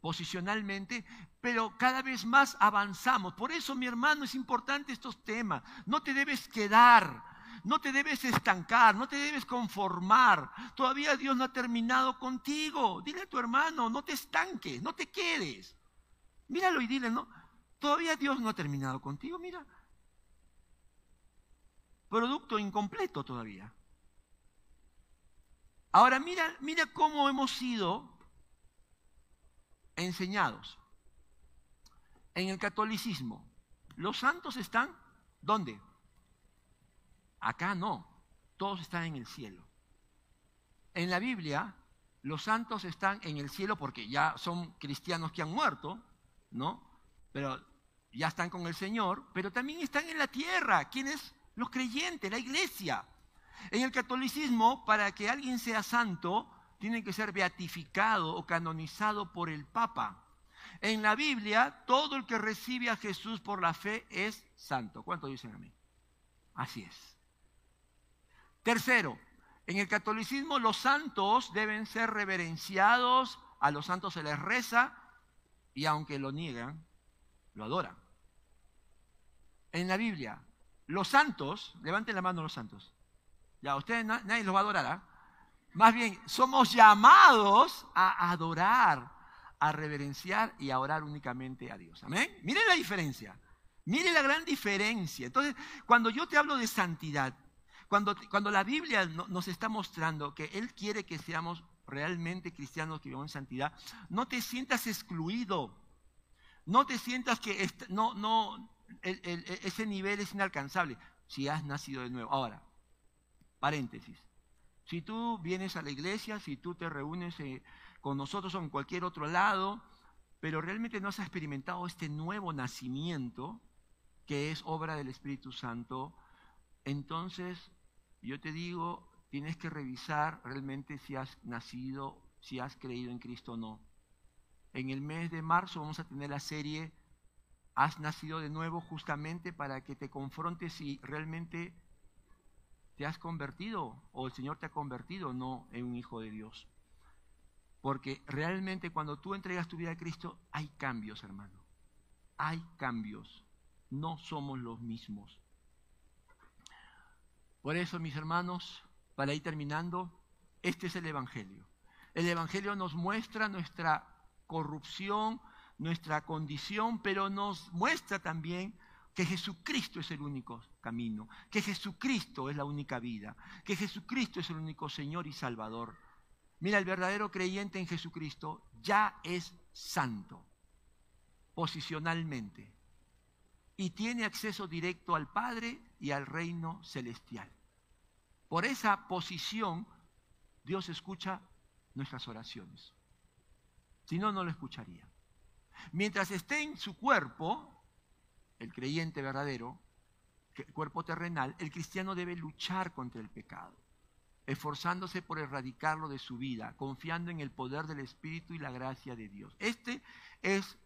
posicionalmente, pero cada vez más avanzamos. Por eso, mi hermano, es importante estos temas. No te debes quedar, no te debes estancar, no te debes conformar. Todavía Dios no ha terminado contigo. Dile a tu hermano, no te estanques, no te quedes. Míralo y dile, no, todavía Dios no ha terminado contigo, mira. Producto incompleto todavía. Ahora mira, mira cómo hemos sido enseñados. En el catolicismo, los santos están, ¿dónde? Acá no, todos están en el cielo. En la Biblia los santos están en el cielo porque ya son cristianos que han muerto, ¿no? Pero ya están con el Señor, pero también están en la tierra. ¿Quiénes? Los creyentes, la iglesia. En el catolicismo, para que alguien sea santo, tiene que ser beatificado o canonizado por el Papa. En la Biblia, todo el que recibe a Jesús por la fe es santo. ¿Cuánto dicen a mí? Así es. Tercero, en el catolicismo los santos deben ser reverenciados, a los santos se les reza y aunque lo niegan, lo adoran. En la Biblia, los santos, levanten la mano los santos. Ya, ustedes nadie los va a adorar. ¿ah? Más bien, somos llamados a adorar, a reverenciar y a orar únicamente a Dios. Amén. Miren la diferencia. Miren la gran diferencia. Entonces, cuando yo te hablo de santidad, cuando, cuando la Biblia nos está mostrando que Él quiere que seamos realmente cristianos que vivamos en santidad, no te sientas excluido. No te sientas que no, no, ese nivel es inalcanzable si has nacido de nuevo. Ahora, paréntesis. Si tú vienes a la iglesia, si tú te reúnes eh, con nosotros o en cualquier otro lado, pero realmente no has experimentado este nuevo nacimiento, que es obra del Espíritu Santo, entonces yo te digo, tienes que revisar realmente si has nacido, si has creído en Cristo o no. En el mes de marzo vamos a tener la serie Has nacido de nuevo justamente para que te confrontes si realmente te has convertido o el Señor te ha convertido no en un hijo de Dios. Porque realmente cuando tú entregas tu vida a Cristo hay cambios, hermano. Hay cambios. No somos los mismos. Por eso, mis hermanos, para ir terminando, este es el Evangelio. El Evangelio nos muestra nuestra corrupción, nuestra condición, pero nos muestra también que Jesucristo es el único camino, que Jesucristo es la única vida, que Jesucristo es el único Señor y Salvador. Mira, el verdadero creyente en Jesucristo ya es santo, posicionalmente, y tiene acceso directo al Padre y al reino celestial. Por esa posición, Dios escucha nuestras oraciones. Si no, no lo escucharía. Mientras esté en su cuerpo, el creyente verdadero, el cuerpo terrenal, el cristiano debe luchar contra el pecado, esforzándose por erradicarlo de su vida, confiando en el poder del Espíritu y la gracia de Dios. Este es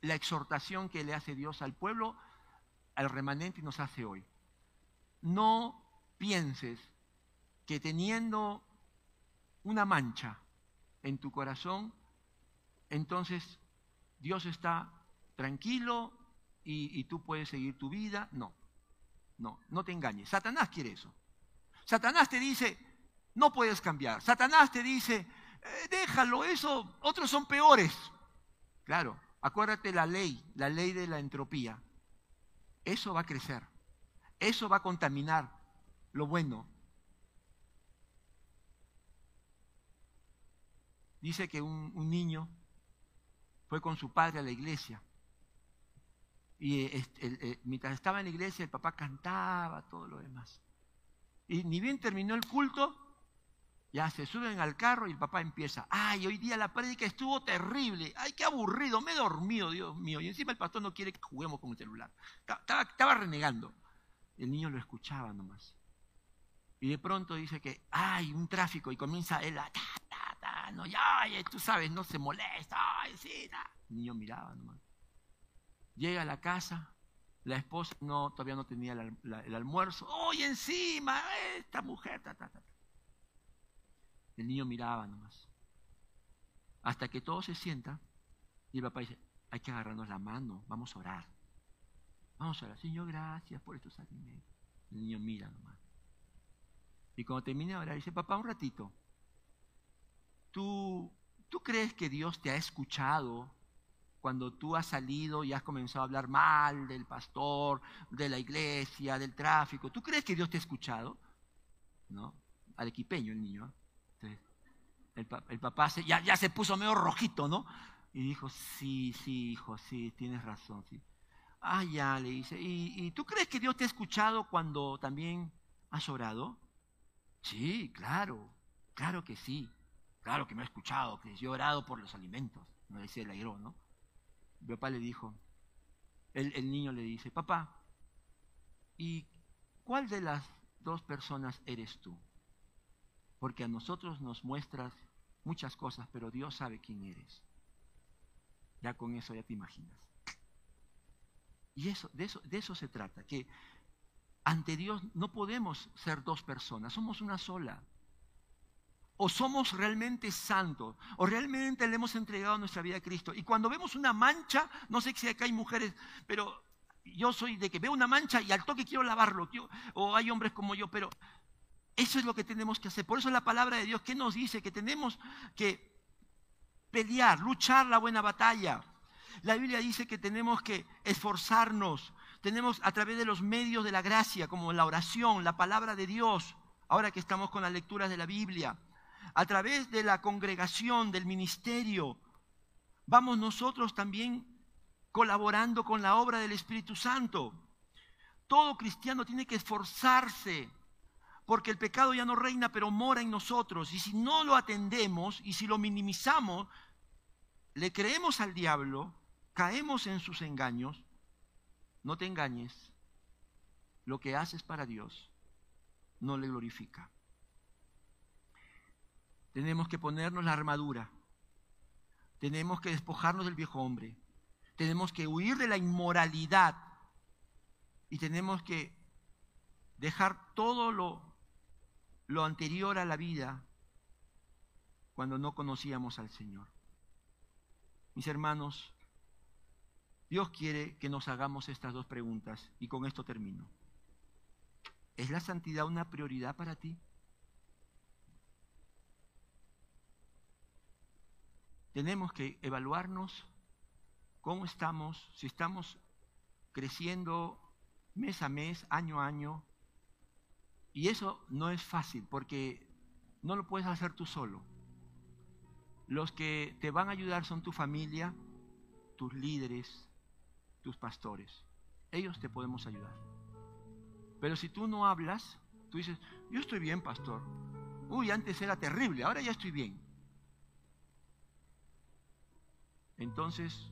la exhortación que le hace Dios al pueblo, al remanente y nos hace hoy. No pienses que teniendo una mancha en tu corazón, entonces Dios está tranquilo y, tú puedes seguir tu vida. No, no, no te engañes. Satanás quiere eso. Satanás te dice, no puedes cambiar. Satanás te dice, eh, déjalo, eso, otros son peores. Claro, acuérdate la ley, la ley de la entropía. Eso va a crecer. Eso va a contaminar lo bueno. Dice que un niño fue con su padre a la iglesia. Y este, mientras estaba en la iglesia, el papá cantaba, todo lo demás. Y ni bien terminó el culto, ya se suben al carro y el papá empieza, ay, hoy día la prédica estuvo terrible, ay, qué aburrido, me he dormido, Dios mío. Y encima el pastor no quiere que juguemos con el celular. Estaba, renegando. El niño lo escuchaba nomás. Y de pronto dice que hay un tráfico y comienza él a no, ya, tú sabes, no se molesta, ay, sí, El niño miraba nomás. Llega a la casa, la esposa no, todavía no tenía el, almuerzo. ¡Oye, encima! Esta mujer, ta, ta, ta. El niño miraba nomás. Hasta que todo se sienta y el papá dice, hay que agarrarnos la mano, vamos a orar. Vamos a orar. Señor, gracias por estos alimentos. El niño mira nomás. Y cuando termina de orar, dice, papá, un ratito. ¿Tú, ¿Tú crees que Dios te ha escuchado cuando tú has salido y has comenzado a hablar mal del pastor, de la iglesia, del tráfico? ¿Tú crees que Dios te ha escuchado? ¿No? equipeño el niño. ¿eh? el, papá ya, se puso medio rojito, ¿no? Y dijo, sí, sí, hijo, sí, tienes razón, sí. Ah, ya, le dice, ¿y, ¿y tú crees que Dios te ha escuchado cuando también has orado? Sí, claro, claro que sí. Claro que me ha escuchado, que yo he orado por los alimentos, no decía el airo, ¿no? Mi papá le dijo, el, niño le dice, papá, ¿y cuál de las dos personas eres tú? Porque a nosotros nos muestras muchas cosas, pero Dios sabe quién eres. Ya con eso ya te imaginas. Y eso, de eso, de eso se trata, que ante Dios no podemos ser dos personas, somos una sola. O somos realmente santos, o realmente le hemos entregado nuestra vida a Cristo. Y cuando vemos una mancha, no sé si acá hay mujeres, pero yo soy de que veo una mancha y al toque quiero lavarlo, o hay hombres como yo, pero eso es lo que tenemos que hacer. Por eso la palabra de Dios, ¿qué nos dice? Que tenemos que pelear, luchar la buena batalla. La Biblia dice que tenemos que esforzarnos, tenemos a través de los medios de la gracia, como la oración, la palabra de Dios, ahora que estamos con las lecturas de la Biblia, a través de la congregación, del ministerio, vamos nosotros también colaborando con la obra del Espíritu Santo. Todo cristiano tiene que esforzarse, porque el pecado ya no reina, pero mora en nosotros. Y si no lo atendemos y si lo minimizamos, le creemos al diablo, caemos en sus engaños. No te engañes, lo que haces para Dios no le glorifica. Tenemos que ponernos la armadura. Tenemos que despojarnos del viejo hombre. Tenemos que huir de la inmoralidad. Y tenemos que dejar todo lo, lo anterior a la vida cuando no conocíamos al Señor. Mis hermanos, Dios quiere que nos hagamos estas dos preguntas y con esto termino. ¿Es la santidad una prioridad para ti? Tenemos que evaluarnos cómo estamos, si estamos creciendo mes a mes, año a año. Y eso no es fácil porque no lo puedes hacer tú solo. Los que te van a ayudar son tu familia, tus líderes, tus pastores. Ellos te podemos ayudar. Pero si tú no hablas, tú dices, yo estoy bien, pastor. Uy, antes era terrible, ahora ya estoy bien. Entonces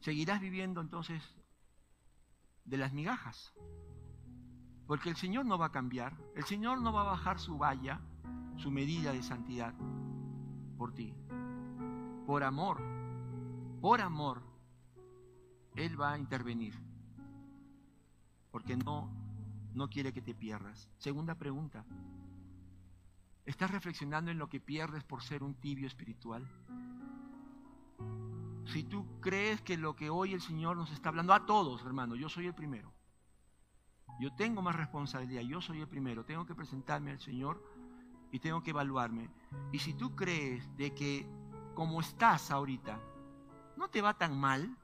seguirás viviendo entonces de las migajas. Porque el Señor no va a cambiar, el Señor no va a bajar su valla, su medida de santidad por ti. Por amor, por amor, Él va a intervenir. Porque no, no quiere que te pierdas. Segunda pregunta. ¿Estás reflexionando en lo que pierdes por ser un tibio espiritual? Si tú crees que lo que hoy el Señor nos está hablando a todos, hermano, yo soy el primero. Yo tengo más responsabilidad, yo soy el primero. Tengo que presentarme al Señor y tengo que evaluarme. Y si tú crees de que como estás ahorita, no te va tan mal,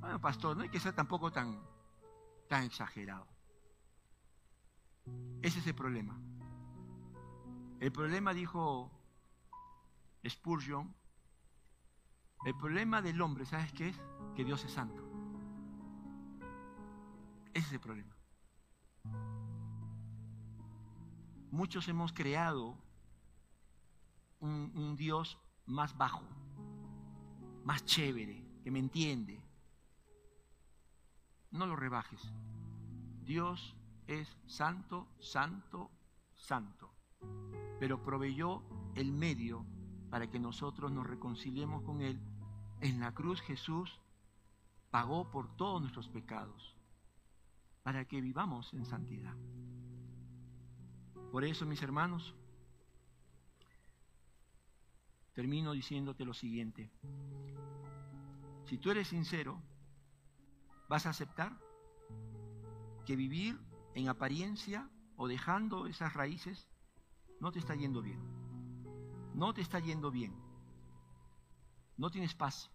bueno, pastor, no hay que ser tampoco tan, tan exagerado. Ese es el problema. El problema, dijo Spurgeon, el problema del hombre, ¿sabes qué es? Que Dios es santo. Ese es el problema. Muchos hemos creado un, Dios más bajo, más chévere, que me entiende. No lo rebajes. Dios es santo, santo, santo pero proveyó el medio para que nosotros nos reconciliemos con Él. En la cruz Jesús pagó por todos nuestros pecados, para que vivamos en santidad. Por eso, mis hermanos, termino diciéndote lo siguiente. Si tú eres sincero, vas a aceptar que vivir en apariencia o dejando esas raíces no te está yendo bien. No te está yendo bien. No tienes paz.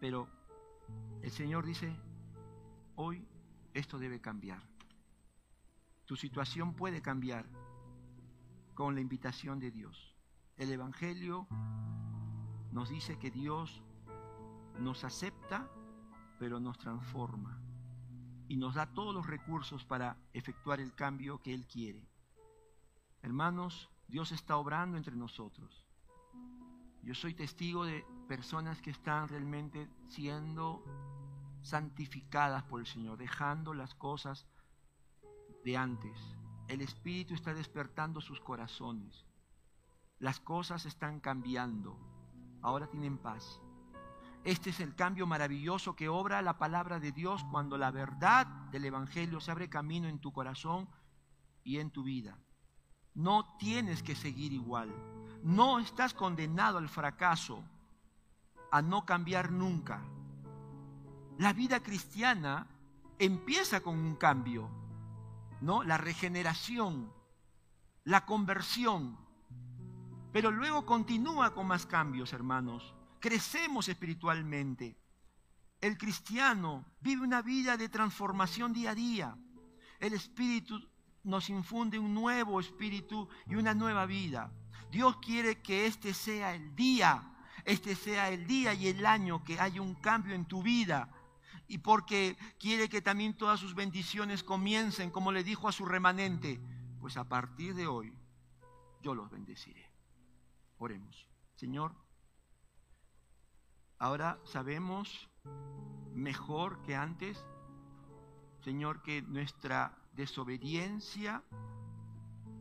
Pero el Señor dice, hoy esto debe cambiar. Tu situación puede cambiar con la invitación de Dios. El Evangelio nos dice que Dios nos acepta, pero nos transforma. Y nos da todos los recursos para efectuar el cambio que Él quiere. Hermanos, Dios está obrando entre nosotros. Yo soy testigo de personas que están realmente siendo santificadas por el Señor, dejando las cosas de antes. El Espíritu está despertando sus corazones. Las cosas están cambiando. Ahora tienen paz. Este es el cambio maravilloso que obra la palabra de Dios cuando la verdad del Evangelio se abre camino en tu corazón y en tu vida. No tienes que seguir igual. No estás condenado al fracaso, a no cambiar nunca. La vida cristiana empieza con un cambio, ¿no? La regeneración, la conversión. Pero luego continúa con más cambios, hermanos crecemos espiritualmente. El cristiano vive una vida de transformación día a día. El Espíritu nos infunde un nuevo espíritu y una nueva vida. Dios quiere que este sea el día, este sea el día y el año que haya un cambio en tu vida. Y porque quiere que también todas sus bendiciones comiencen, como le dijo a su remanente, pues a partir de hoy yo los bendeciré. Oremos. Señor, Ahora sabemos mejor que antes, Señor, que nuestra desobediencia,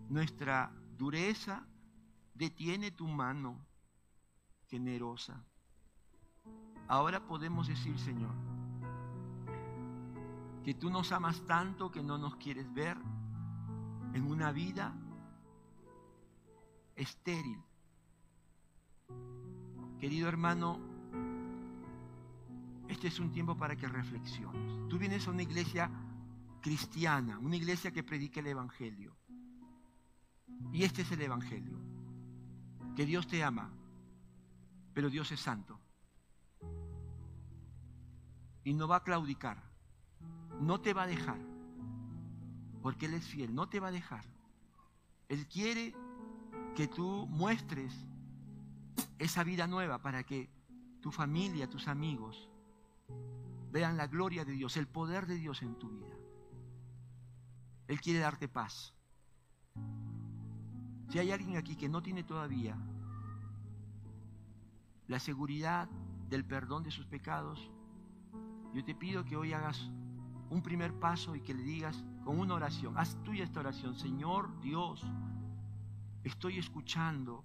nuestra dureza, detiene tu mano generosa. Ahora podemos decir, Señor, que tú nos amas tanto que no nos quieres ver en una vida estéril. Querido hermano, este es un tiempo para que reflexiones. Tú vienes a una iglesia cristiana, una iglesia que predica el Evangelio. Y este es el Evangelio. Que Dios te ama, pero Dios es santo. Y no va a claudicar. No te va a dejar. Porque Él es fiel. No te va a dejar. Él quiere que tú muestres esa vida nueva para que tu familia, tus amigos, vean la gloria de Dios, el poder de Dios en tu vida. Él quiere darte paz. Si hay alguien aquí que no tiene todavía la seguridad del perdón de sus pecados, yo te pido que hoy hagas un primer paso y que le digas con una oración, haz tuya esta oración, Señor Dios, estoy escuchando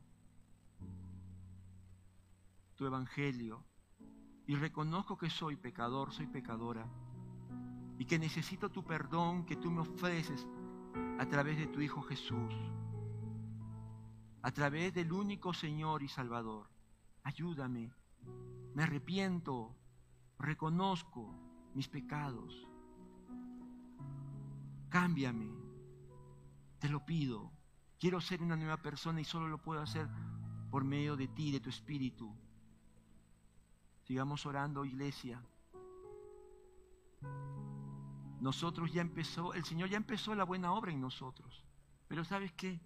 tu evangelio y reconozco que soy pecador, soy pecadora, y que necesito tu perdón que tú me ofreces a través de tu Hijo Jesús, a través del único Señor y Salvador. Ayúdame, me arrepiento, reconozco mis pecados. Cámbiame, te lo pido. Quiero ser una nueva persona y solo lo puedo hacer por medio de ti, de tu Espíritu. Sigamos orando, iglesia. Nosotros ya empezó, el Señor ya empezó la buena obra en nosotros. Pero ¿sabes qué?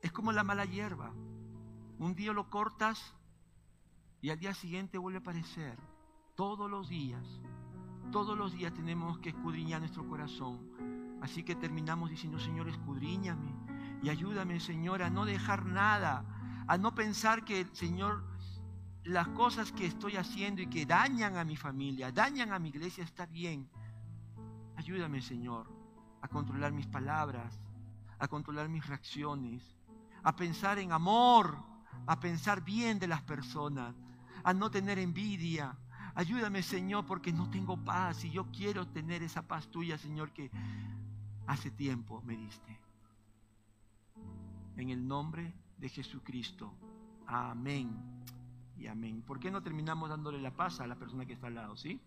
Es como la mala hierba. Un día lo cortas y al día siguiente vuelve a aparecer. Todos los días, todos los días tenemos que escudriñar nuestro corazón. Así que terminamos diciendo, Señor, escudriñame y ayúdame, Señor, a no dejar nada, a no pensar que el Señor las cosas que estoy haciendo y que dañan a mi familia, dañan a mi iglesia, está bien. Ayúdame, Señor, a controlar mis palabras, a controlar mis reacciones, a pensar en amor, a pensar bien de las personas, a no tener envidia. Ayúdame, Señor, porque no tengo paz y yo quiero tener esa paz tuya, Señor, que hace tiempo me diste. En el nombre de Jesucristo. Amén y amén. ¿Por qué no terminamos dándole la paz a la persona que está al lado, sí?